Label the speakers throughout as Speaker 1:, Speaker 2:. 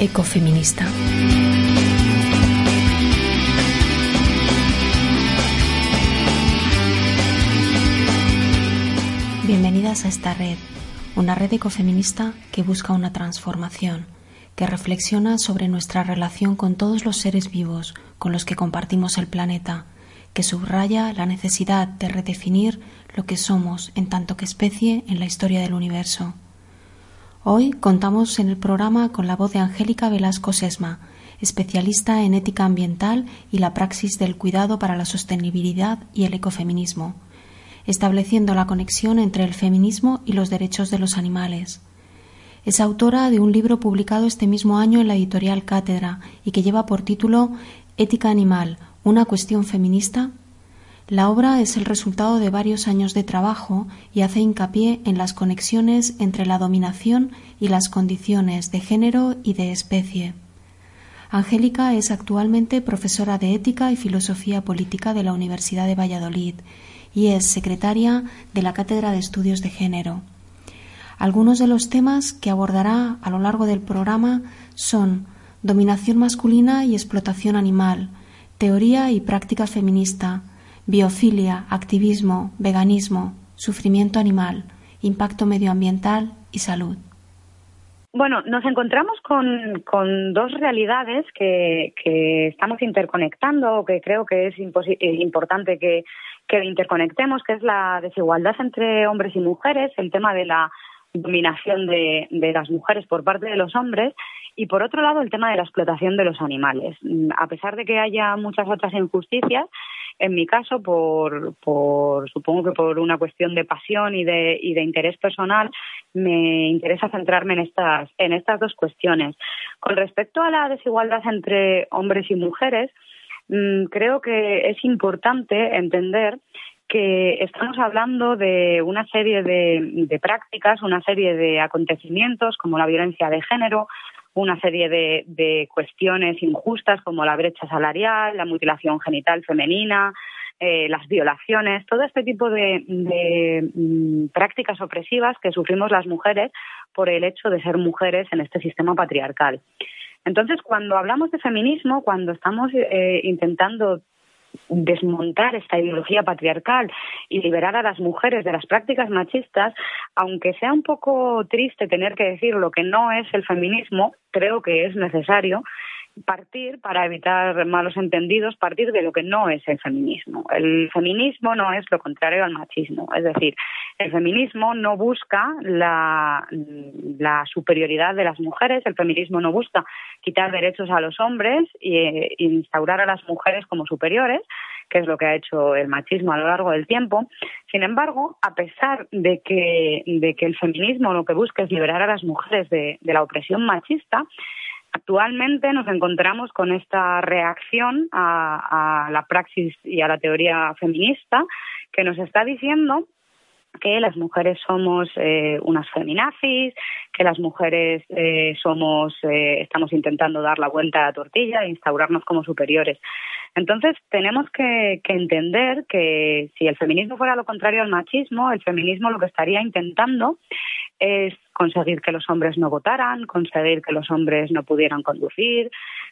Speaker 1: Ecofeminista. Bienvenidas a esta red, una red ecofeminista que busca una transformación, que reflexiona sobre nuestra relación con todos los seres vivos con los que compartimos el planeta, que subraya la necesidad de redefinir lo que somos en tanto que especie en la historia del universo. Hoy contamos en el programa con la voz de Angélica Velasco Sesma, especialista en ética ambiental y la praxis del cuidado para la sostenibilidad y el ecofeminismo, estableciendo la conexión entre el feminismo y los derechos de los animales. Es autora de un libro publicado este mismo año en la editorial Cátedra y que lleva por título Ética Animal, una cuestión feminista la obra es el resultado de varios años de trabajo y hace hincapié en las conexiones entre la dominación y las condiciones de género y de especie. Angélica es actualmente profesora de Ética y Filosofía Política de la Universidad de Valladolid y es secretaria de la Cátedra de Estudios de Género. Algunos de los temas que abordará a lo largo del programa son dominación masculina y explotación animal, teoría y práctica feminista, biofilia, activismo, veganismo, sufrimiento animal, impacto medioambiental y salud.
Speaker 2: Bueno, nos encontramos con, con dos realidades que, estamos interconectando, que creo que es eh, importante que, que interconectemos, que es la desigualdad entre hombres y mujeres, el tema de la dominación de, de las mujeres por parte de los hombres y por otro lado el tema de la explotación de los animales. A pesar de que haya muchas otras injusticias, en mi caso, por, por, supongo que por una cuestión de pasión y de, y de interés personal, me interesa centrarme en estas, en estas dos cuestiones. Con respecto a la desigualdad entre hombres y mujeres, mm, creo que es importante entender que estamos hablando de una serie de, de, prácticas, una serie de acontecimientos como la violencia de género, una serie de, cuestiones injustas como la brecha salarial, la mutilación genital femenina, eh, las violaciones, todo este tipo de, mm, prácticas opresivas que sufrimos las mujeres por el hecho de ser mujeres en este sistema patriarcal. Entonces, cuando hablamos de feminismo, cuando estamos eh, intentando desmontar esta ideología patriarcal y liberar a las mujeres de las prácticas machistas, aunque sea un poco triste tener que decir lo que no es el feminismo, creo que es necesario partir, para evitar malos entendidos, partir de lo que no es el feminismo. El feminismo no es lo contrario al machismo. Es decir, el feminismo no busca la, superioridad de las mujeres, el feminismo no busca quitar derechos a los hombres e instaurar a las mujeres como superiores, que es lo que ha hecho el machismo a lo largo del tiempo. Sin embargo, a pesar de que, de que el feminismo lo que busca es liberar a las mujeres de la opresión machista, Actualmente nos encontramos con esta reacción a, la praxis y a la teoría feminista que nos está diciendo que las mujeres somos eh, unas feminazis, que las mujeres eh, somos, eh, estamos intentando dar la vuelta a la tortilla e instaurarnos como superiores. Entonces tenemos que, que, entender que si el feminismo fuera lo contrario al machismo, el feminismo lo que estaría intentando es conseguir que los hombres no votaran, conseguir que los hombres no pudieran conducir,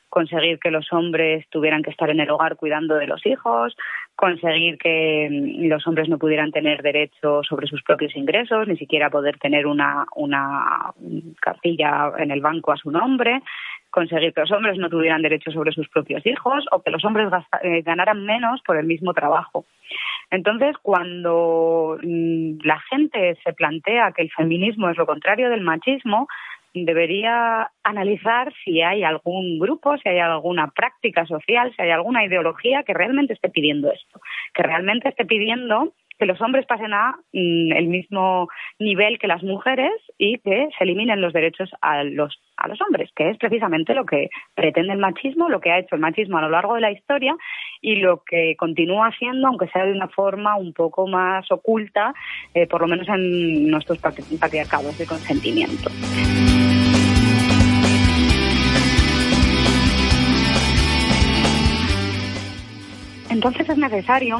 Speaker 2: conseguir que los hombres tuvieran que estar en el hogar cuidando de los hijos, conseguir que mm, los hombres no pudieran tener derecho sobre sus propios ingresos, ni siquiera poder tener una, una cartilla en el banco a su nombre, conseguir que los hombres no tuvieran derecho sobre sus propios hijos o que los hombres eh, ganaran menos por el mismo trabajo. Entonces, cuando mm, la gente se plantea que el feminismo es lo contrario del machismo, debería analizar si hay algún grupo, si hay alguna práctica social, si hay alguna ideología que realmente esté pidiendo esto, que realmente esté pidiendo que los hombres pasen a mm, el mismo nivel que las mujeres y que se eliminen los derechos a los a los hombres, que es precisamente lo que pretende el machismo, lo que ha hecho el machismo a lo largo de la historia y lo que continúa haciendo, aunque sea de una forma un poco más oculta, eh, por lo menos en nuestros patriarcados de consentimiento. Entonces es necesario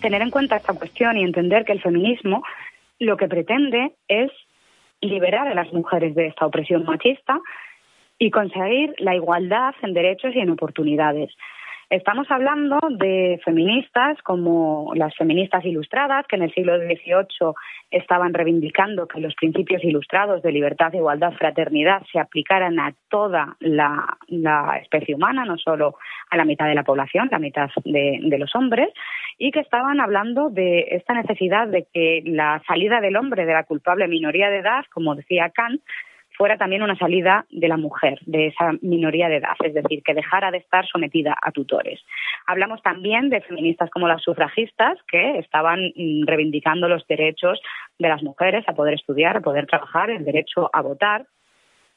Speaker 2: tener en cuenta esta cuestión y entender que el feminismo lo que pretende es liberar a las mujeres de esta opresión machista y conseguir la igualdad en derechos y en oportunidades. Estamos hablando de feministas como las feministas ilustradas, que en el siglo XVIII estaban reivindicando que los principios ilustrados de libertad, igualdad, fraternidad se aplicaran a toda la, especie humana, no solo a la mitad de la población, la mitad de, los hombres, y que estaban hablando de esta necesidad de que la salida del hombre de la culpable minoría de edad, como decía Kant, fuera también una salida de la mujer, de esa minoría de edad, es decir, que dejara de estar sometida a tutores. Hablamos también de feministas como las sufragistas, que estaban mm, reivindicando los derechos de las mujeres a poder estudiar, a poder trabajar, el derecho a votar,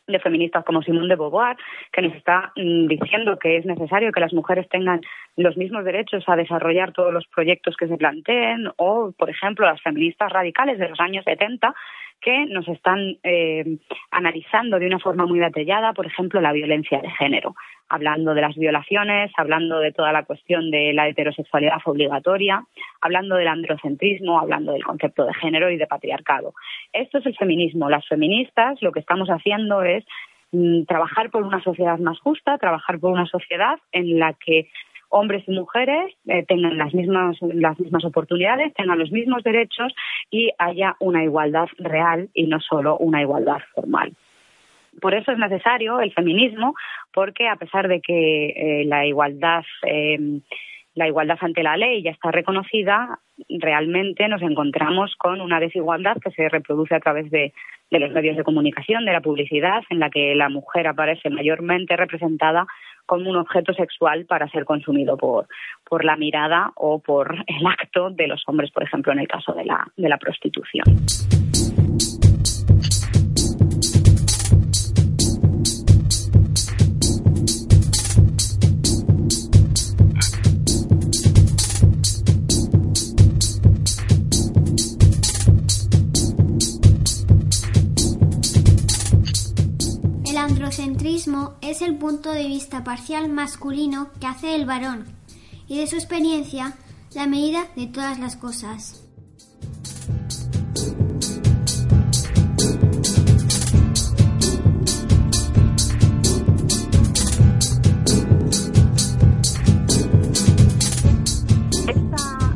Speaker 2: de feministas como Simone de Beauvoir, que nos está mm, diciendo que es necesario que las mujeres tengan los mismos derechos a desarrollar todos los proyectos que se planteen, o, por ejemplo, las feministas radicales de los años 70, que nos están eh, analizando de una forma muy detallada, por ejemplo, la violencia de género, hablando de las violaciones, hablando de toda la cuestión de la heterosexualidad obligatoria, hablando del androcentrismo, hablando del concepto de género y de patriarcado. Esto es el feminismo. Las feministas lo que estamos haciendo es mm, trabajar por una sociedad más justa, trabajar por una sociedad en la que hombres y mujeres eh, tengan las mismas, las mismas oportunidades, tengan los mismos derechos y haya una igualdad real y no solo una igualdad formal. Por eso es necesario el feminismo, porque a pesar de que eh, la igualdad em, la igualdad ante la ley ya está reconocida, realmente nos encontramos con una desigualdad que se reproduce a través de, de, los medios de comunicación, de la publicidad, en la que la mujer aparece mayormente representada como un objeto sexual para ser consumido por, por la mirada o por el acto de los hombres, por ejemplo, en el caso de la, de la prostitución.
Speaker 3: Es el punto de vista parcial masculino que hace el varón y de su experiencia la medida de todas las cosas.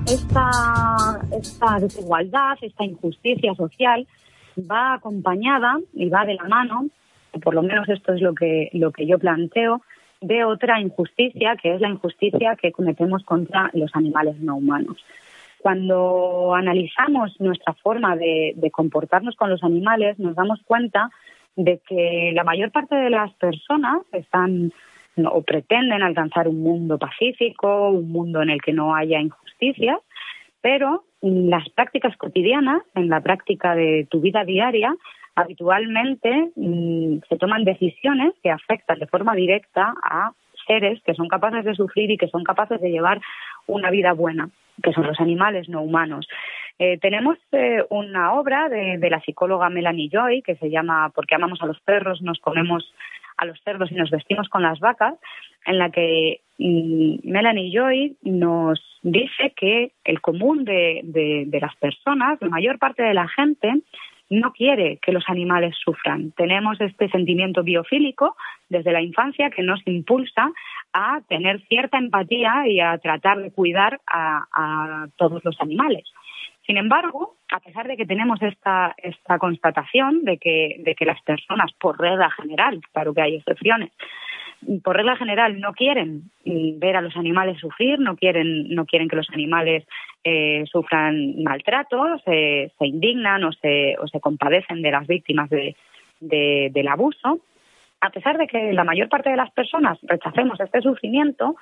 Speaker 2: Esta, esta desigualdad, esta injusticia social va acompañada y va de la mano por lo menos esto es lo que, lo que yo planteo, de otra injusticia, que es la injusticia que cometemos contra los animales no humanos. Cuando analizamos nuestra forma de, de comportarnos con los animales, nos damos cuenta de que la mayor parte de las personas están o pretenden alcanzar un mundo pacífico, un mundo en el que no haya injusticias, pero las prácticas cotidianas, en la práctica de tu vida diaria, habitualmente mm, se toman decisiones que afectan de forma directa a seres que son capaces de sufrir y que son capaces de llevar una vida buena, que son los animales no humanos. Eh, tenemos eh, una obra de, la psicóloga Melanie Joy que se llama Porque amamos a los perros, nos comemos a los cerdos y nos vestimos con las vacas, en la que mm, Melanie Joy nos dice que el común de, de las personas, la mayor parte de la gente, no quiere que los animales sufran. Tenemos este sentimiento biofílico desde la infancia que nos impulsa a tener cierta empatía y a tratar de cuidar a, todos los animales. Sin embargo, a pesar de que tenemos esta, esta constatación de que, de que las personas, por regla general, claro que hay excepciones, por regla general no quieren ver a los animales sufrir, no quieren, no quieren que los animales eh, sufran maltratos, se indignan o se, o se compadecen de las víctimas de, del abuso, a pesar de que la mayor parte de las personas rechacemos este sufrimiento,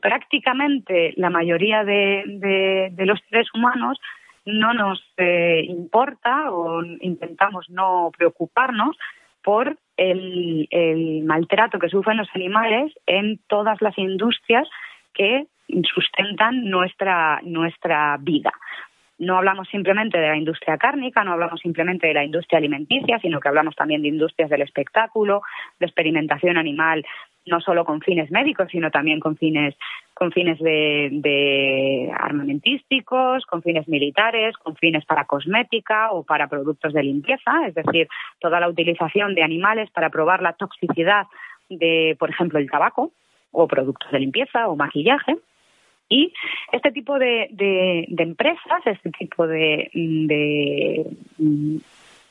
Speaker 2: prácticamente la mayoría de, los seres humanos no nos eh, importa o intentamos no preocuparnos por el, maltrato que sufren los animales en todas las industrias que sustentan nuestra, nuestra vida. No hablamos simplemente de la industria cárnica, no hablamos simplemente de la industria alimenticia, sino que hablamos también de industrias del espectáculo, de experimentación animal, no solo con fines médicos, sino también con fines, con fines de, armamentísticos, con fines militares, con fines para cosmética o para productos de limpieza, es decir, toda la utilización de animales para probar la toxicidad de, por ejemplo, el tabaco o productos de limpieza o maquillaje. Y este tipo de, empresas, este tipo de, mm,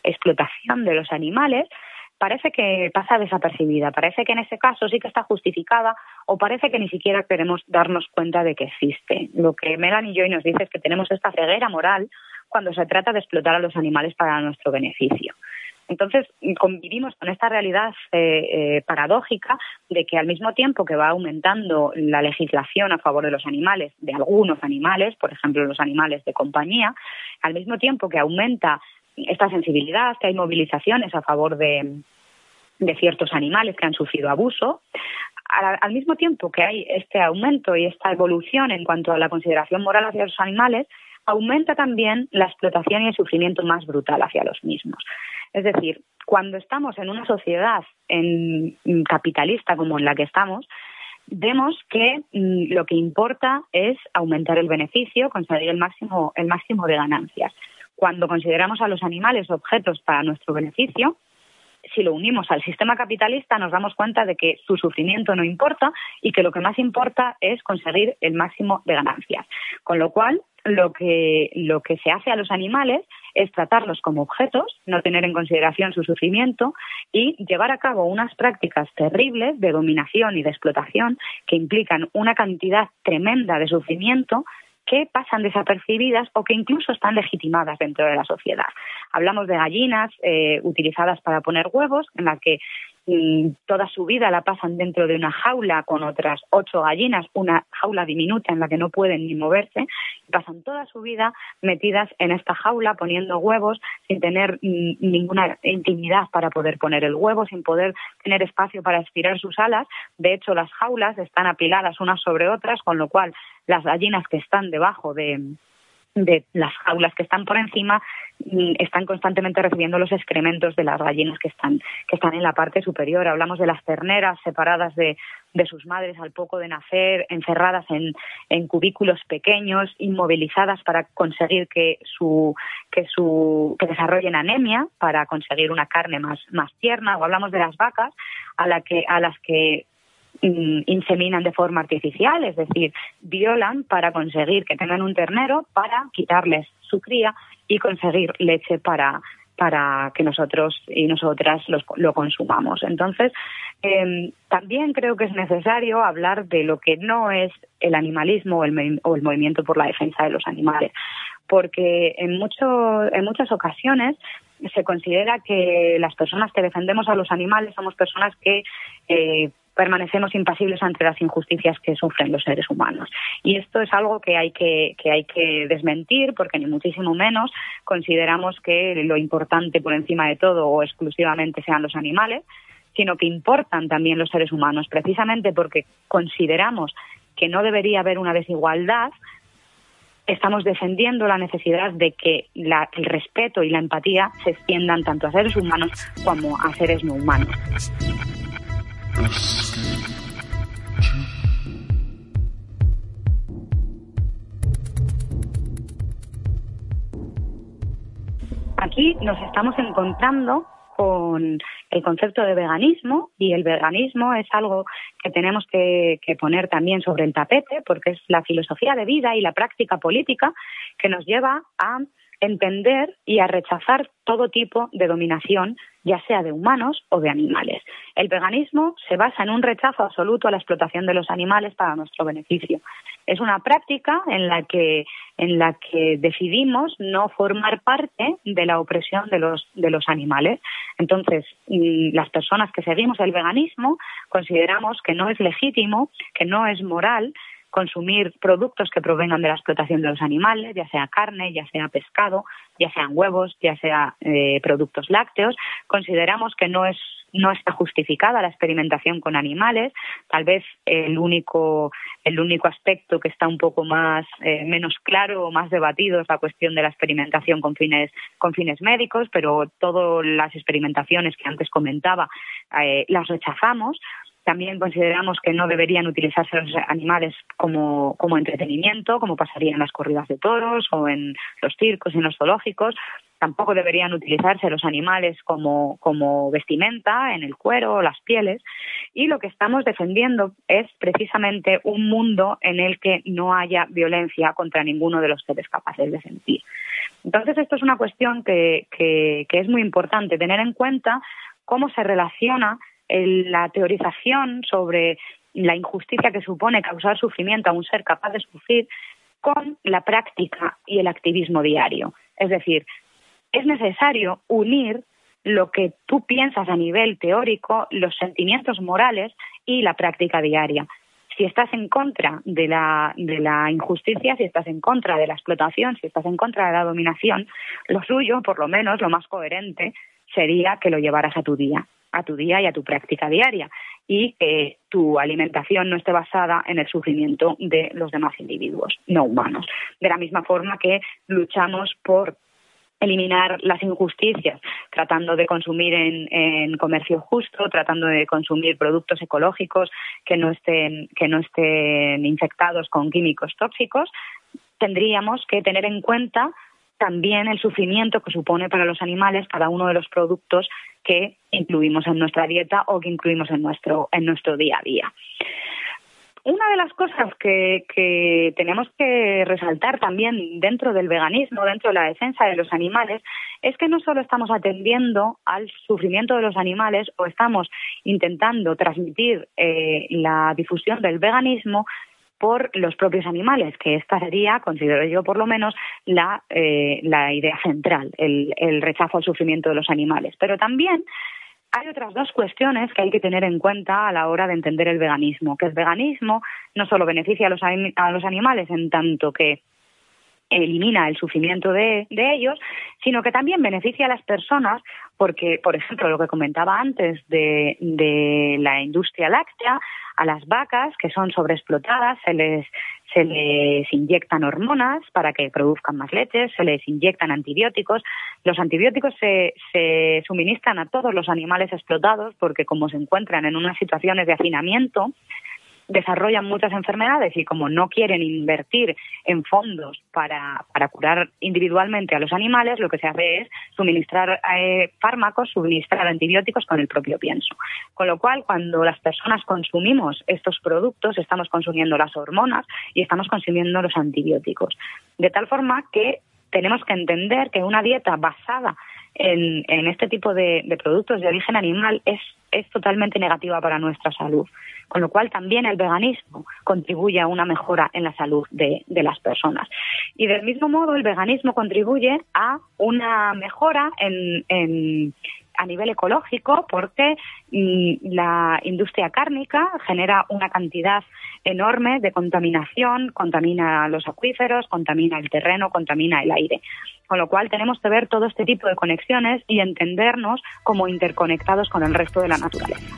Speaker 2: explotación de los animales, parece que pasa desapercibida, parece que en ese caso sí que está justificada o parece que ni siquiera queremos darnos cuenta de que existe. Lo que Megan y yo nos dice es que tenemos esta ceguera moral cuando se trata de explotar a los animales para nuestro beneficio. Entonces, convivimos con esta realidad eh, eh, paradójica de que al mismo tiempo que va aumentando la legislación a favor de los animales, de algunos animales, por ejemplo los animales de compañía, al mismo tiempo que aumenta esta sensibilidad, que hay movilizaciones a favor de, ciertos animales que han sufrido abuso, al, mismo tiempo que hay este aumento y esta evolución en cuanto a la consideración moral hacia los animales, aumenta también la explotación y el sufrimiento más brutal hacia los mismos. Es decir, cuando estamos en una sociedad en, capitalista como en la que estamos, vemos que mm, lo que importa es aumentar el beneficio, conseguir el máximo, el máximo de ganancias. Cuando consideramos a los animales objetos para nuestro beneficio, si lo unimos al sistema capitalista, nos damos cuenta de que su sufrimiento no importa y que lo que más importa es conseguir el máximo de ganancias. Con lo cual, lo que, lo que se hace a los animales es tratarlos como objetos, no tener en consideración su sufrimiento y llevar a cabo unas prácticas terribles de dominación y de explotación que implican una cantidad tremenda de sufrimiento que pasan desapercibidas o que incluso están legitimadas dentro de la sociedad. Hablamos de gallinas eh, utilizadas para poner huevos, en las que toda su vida la pasan dentro de una jaula con otras ocho gallinas, una jaula diminuta en la que no pueden ni moverse, pasan toda su vida metidas en esta jaula poniendo huevos sin tener mm, ninguna intimidad para poder poner el huevo, sin poder tener espacio para estirar sus alas. De hecho, las jaulas están apiladas unas sobre otras, con lo cual las gallinas que están debajo de, de las jaulas que están por encima mm, están constantemente recibiendo los excrementos de las gallinas que están, que están en la parte superior. Hablamos de las terneras separadas de, de sus madres al poco de nacer, encerradas en, en, cubículos pequeños, inmovilizadas para conseguir que su, que su, que desarrollen anemia, para conseguir una carne más, más tierna. O hablamos de las vacas a la que, a las que inseminan de forma artificial, es decir, violan para conseguir que tengan un ternero, para quitarles su cría y conseguir leche para, para que nosotros y nosotras lo consumamos. Entonces, em, también creo que es necesario hablar de lo que no es el animalismo o el, o el movimiento por la defensa de los animales, porque en, mucho, en muchas ocasiones se considera que las personas que defendemos a los animales somos personas que eh, permanecemos impasibles ante las injusticias que sufren los seres humanos. Y esto es algo que hay que, que hay que desmentir porque ni muchísimo menos consideramos que lo importante por encima de todo o exclusivamente sean los animales, sino que importan también los seres humanos, precisamente porque consideramos que no debería haber una desigualdad, estamos defendiendo la necesidad de que el respeto y la empatía se extiendan tanto a seres humanos como a seres no humanos. Aquí nos estamos encontrando con el concepto de veganismo y el veganismo es algo que tenemos que, poner también sobre el tapete porque es la filosofía de vida y la práctica política que nos lleva a entender y a rechazar todo tipo de dominación, ya sea de humanos o de animales. El veganismo se basa en un rechazo absoluto a la explotación de los animales para nuestro beneficio. Es una práctica en la que, en la que decidimos no formar parte de la opresión de los, de los animales. Entonces, mm, las personas que seguimos el veganismo consideramos que no es legítimo, que no es moral consumir productos que provengan de la explotación de los animales, ya sea carne, ya sea pescado, ya sean huevos, ya sea eh, productos lácteos. Consideramos que no es no está justificada la experimentación con animales. Tal vez el único el único aspecto que está un poco más eh, menos claro o más debatido es la cuestión de la experimentación con fines con fines médicos, pero todas las experimentaciones que antes comentaba eh, las rechazamos también consideramos que no deberían utilizarse los animales como, como entretenimiento, como pasaría en las corridas de toros o en los circos en los zoológicos. Tampoco deberían utilizarse los animales como, como vestimenta, en el cuero las pieles. Y lo que estamos defendiendo es precisamente un mundo en el que no haya violencia contra ninguno de los seres capaces de sentir. Entonces, esto es una cuestión que, que, que es muy importante tener en cuenta cómo se relaciona la teorización sobre la injusticia que supone causar sufrimiento a un ser capaz de sufrir con la práctica y el activismo diario. Es decir, es necesario unir lo que tú piensas a nivel teórico, los sentimientos morales y la práctica diaria. Si estás en contra de la, de la injusticia, si estás en contra de la explotación, si estás en contra de la dominación, lo suyo, por lo menos, lo más coherente, sería que lo llevaras a tu día a tu día y a tu práctica diaria y que tu alimentación no esté basada en el sufrimiento de los demás individuos no humanos. De la misma forma que luchamos por eliminar las injusticias, tratando de consumir en, comercio justo, tratando de consumir productos ecológicos que no estén, que no estén infectados con químicos tóxicos, tendríamos que tener en cuenta también el sufrimiento que supone para los animales cada uno de los productos que incluimos en nuestra dieta o que incluimos en nuestro, en nuestro día a día. Una de las cosas que, tenemos que resaltar también dentro del veganismo, dentro de la defensa de los animales, es que no solo estamos atendiendo al sufrimiento de los animales o estamos intentando transmitir eh, la difusión del veganismo, por los propios animales, que esta sería, considero yo por lo menos, la, eh, la idea central, el rechazo al sufrimiento de los animales. Pero también hay otras dos cuestiones que hay que tener en cuenta a la hora de entender el veganismo, que el veganismo no solo beneficia a los, animales en tanto que elimina el sufrimiento de, de, ellos, sino que también beneficia a las personas porque, por ejemplo, lo que comentaba antes de, de la industria láctea, a las vacas que son sobreexplotadas se les se les inyectan hormonas para que produzcan más leche, se les inyectan antibióticos. Los antibióticos se, se suministran a todos los animales explotados porque como se encuentran en unas situaciones de hacinamiento, desarrollan muchas enfermedades y como no quieren invertir en fondos para, para curar individualmente a los animales, lo que se hace es suministrar eh, fármacos, suministrar antibióticos con el propio pienso. Con lo cual, cuando las personas consumimos estos productos, estamos consumiendo las hormonas y estamos consumiendo los antibióticos. De tal forma que tenemos que entender que una dieta basada en, en este tipo de, productos de origen animal es, es totalmente negativa para nuestra salud. Con lo cual también el veganismo contribuye a una mejora en la salud de, las personas. Y del mismo modo el veganismo contribuye a una mejora en a nivel ecológico porque mm, la industria cárnica genera una cantidad enorme de contaminación, contamina los acuíferos, contamina el terreno, contamina el aire. Con lo cual tenemos que ver todo este tipo de conexiones y entendernos como interconectados con el resto de la naturaleza.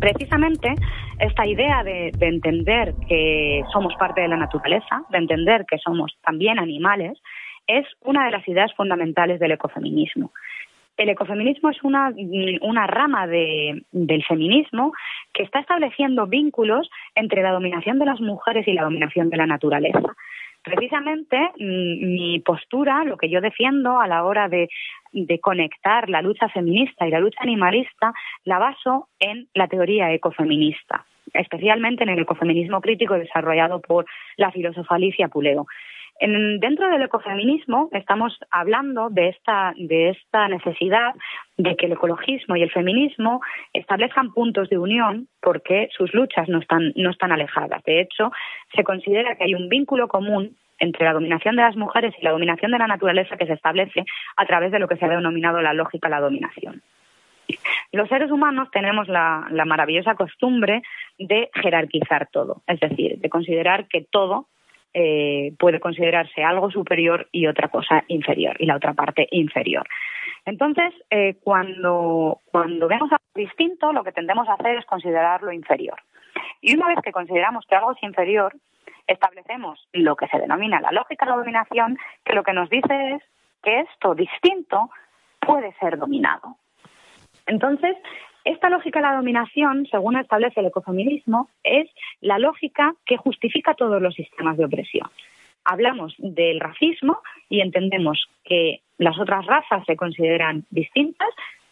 Speaker 2: Precisamente esta idea de, entender que somos parte de la naturaleza, de entender que somos también animales, es una de las ideas fundamentales del ecofeminismo. El ecofeminismo es una, una rama de, del feminismo que está estableciendo vínculos entre la dominación de las mujeres y la dominación de la naturaleza precisamente mm, mi postura, lo que yo defiendo a la hora de, conectar la lucha feminista y la lucha animalista, la baso en la teoría ecofeminista, especialmente en el ecofeminismo crítico desarrollado por la filósofa Alicia Puleo. Dentro del ecofeminismo estamos hablando de esta, de esta necesidad de que el ecologismo y el feminismo establezcan puntos de unión porque sus luchas no están, no están alejadas. De hecho, se considera que hay un vínculo común entre la dominación de las mujeres y la dominación de la naturaleza que se establece a través de lo que se ha denominado la lógica de la dominación. Los seres humanos tenemos la, la maravillosa costumbre de jerarquizar todo, es decir, de considerar que todo eh, puede considerarse algo superior y otra cosa inferior, y la otra parte inferior. Entonces, eh, cuando, cuando vemos algo distinto, lo que tendemos a hacer es considerarlo inferior. Y una vez que consideramos que algo es inferior, establecemos lo que se denomina la lógica de la dominación, que lo que nos dice es que esto distinto puede ser dominado. Entonces, esta lógica de la dominación, según establece el ecofeminismo, es la lógica que justifica todos los sistemas de opresión. Hablamos del racismo y entendemos que las otras razas se consideran distintas,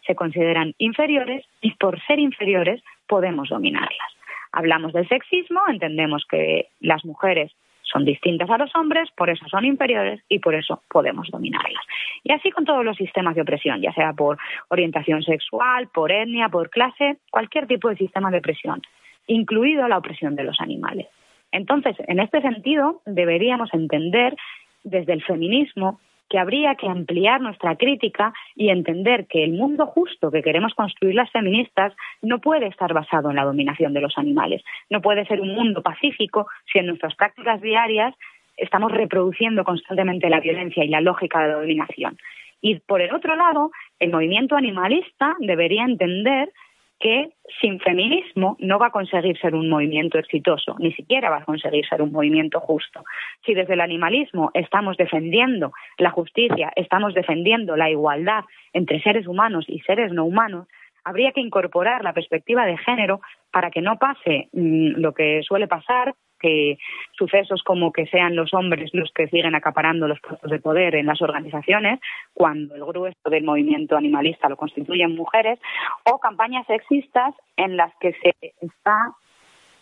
Speaker 2: se consideran inferiores y por ser inferiores podemos dominarlas. Hablamos del sexismo, entendemos que las mujeres son distintas a los hombres, por eso son inferiores y por eso podemos dominarlas. Y así con todos los sistemas de opresión, ya sea por orientación sexual, por etnia, por clase, cualquier tipo de sistema de opresión, incluido la opresión de los animales. Entonces, en este sentido, deberíamos entender desde el feminismo que habría que ampliar nuestra crítica y entender que el mundo justo que queremos construir las feministas no puede estar basado en la dominación de los animales. No puede ser un mundo pacífico si en nuestras prácticas diarias estamos reproduciendo constantemente la violencia y la lógica de la dominación. Y por el otro lado, el movimiento animalista debería entender que sin feminismo no va a conseguir ser un movimiento exitoso, ni siquiera va a conseguir ser un movimiento justo. Si desde el animalismo estamos defendiendo la justicia, estamos defendiendo la igualdad entre seres humanos y seres no humanos, habría que incorporar la perspectiva de género para que no pase mm, lo que suele pasar, que sucesos como que sean los hombres los que siguen acaparando los puestos de poder en las organizaciones, cuando el grueso del movimiento animalista lo constituyen mujeres, o campañas sexistas en las que se está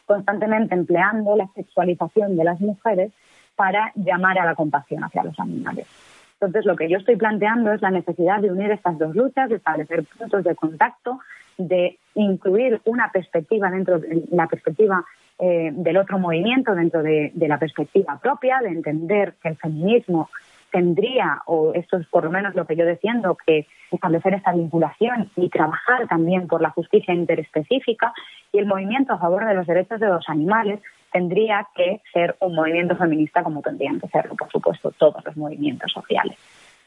Speaker 2: constantemente empleando la sexualización de las mujeres para llamar a la compasión hacia los animales. Entonces, lo que yo estoy planteando es la necesidad de unir estas dos luchas, de establecer puntos de contacto, de incluir una perspectiva dentro de la perspectiva eh, del otro movimiento dentro de, la perspectiva propia, de entender que el feminismo tendría, o esto es por lo menos lo que yo defiendo, que establecer esta vinculación y trabajar también por la justicia interespecífica y el movimiento a favor de los derechos de los animales tendría que ser un movimiento feminista como tendrían que serlo, por supuesto, todos los movimientos sociales.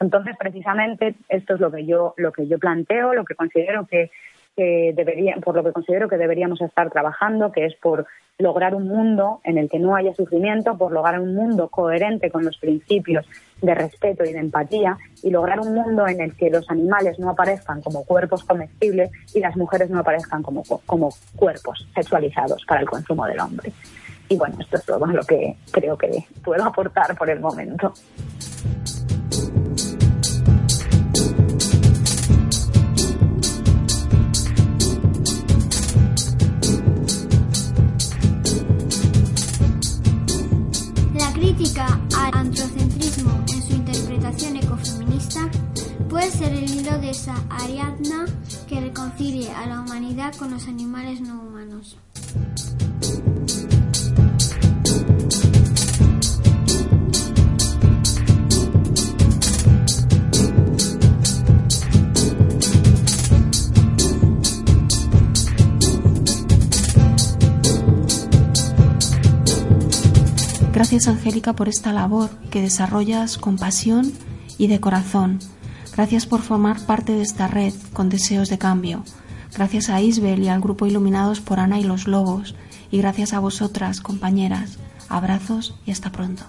Speaker 2: Entonces, precisamente, esto es lo que yo, lo que yo planteo, lo que considero que, que debería, por lo que considero que deberíamos estar trabajando, que es por lograr un mundo en el que no haya sufrimiento, por lograr un mundo coherente con los principios de respeto y de empatía y lograr un mundo en el que los animales no aparezcan como cuerpos comestibles y las mujeres no aparezcan como, como cuerpos sexualizados para el consumo del hombre. Y bueno, esto es todo lo que creo que puedo aportar por el momento.
Speaker 3: Ariadna que reconcilie a la humanidad con los animales no humanos.
Speaker 1: Gracias Angélica por esta labor que desarrollas con pasión y de corazón. Gracias por formar parte de esta red con deseos de cambio. Gracias a Isbel y al grupo Iluminados por Ana y los Lobos. Y gracias a vosotras, compañeras. Abrazos y hasta pronto.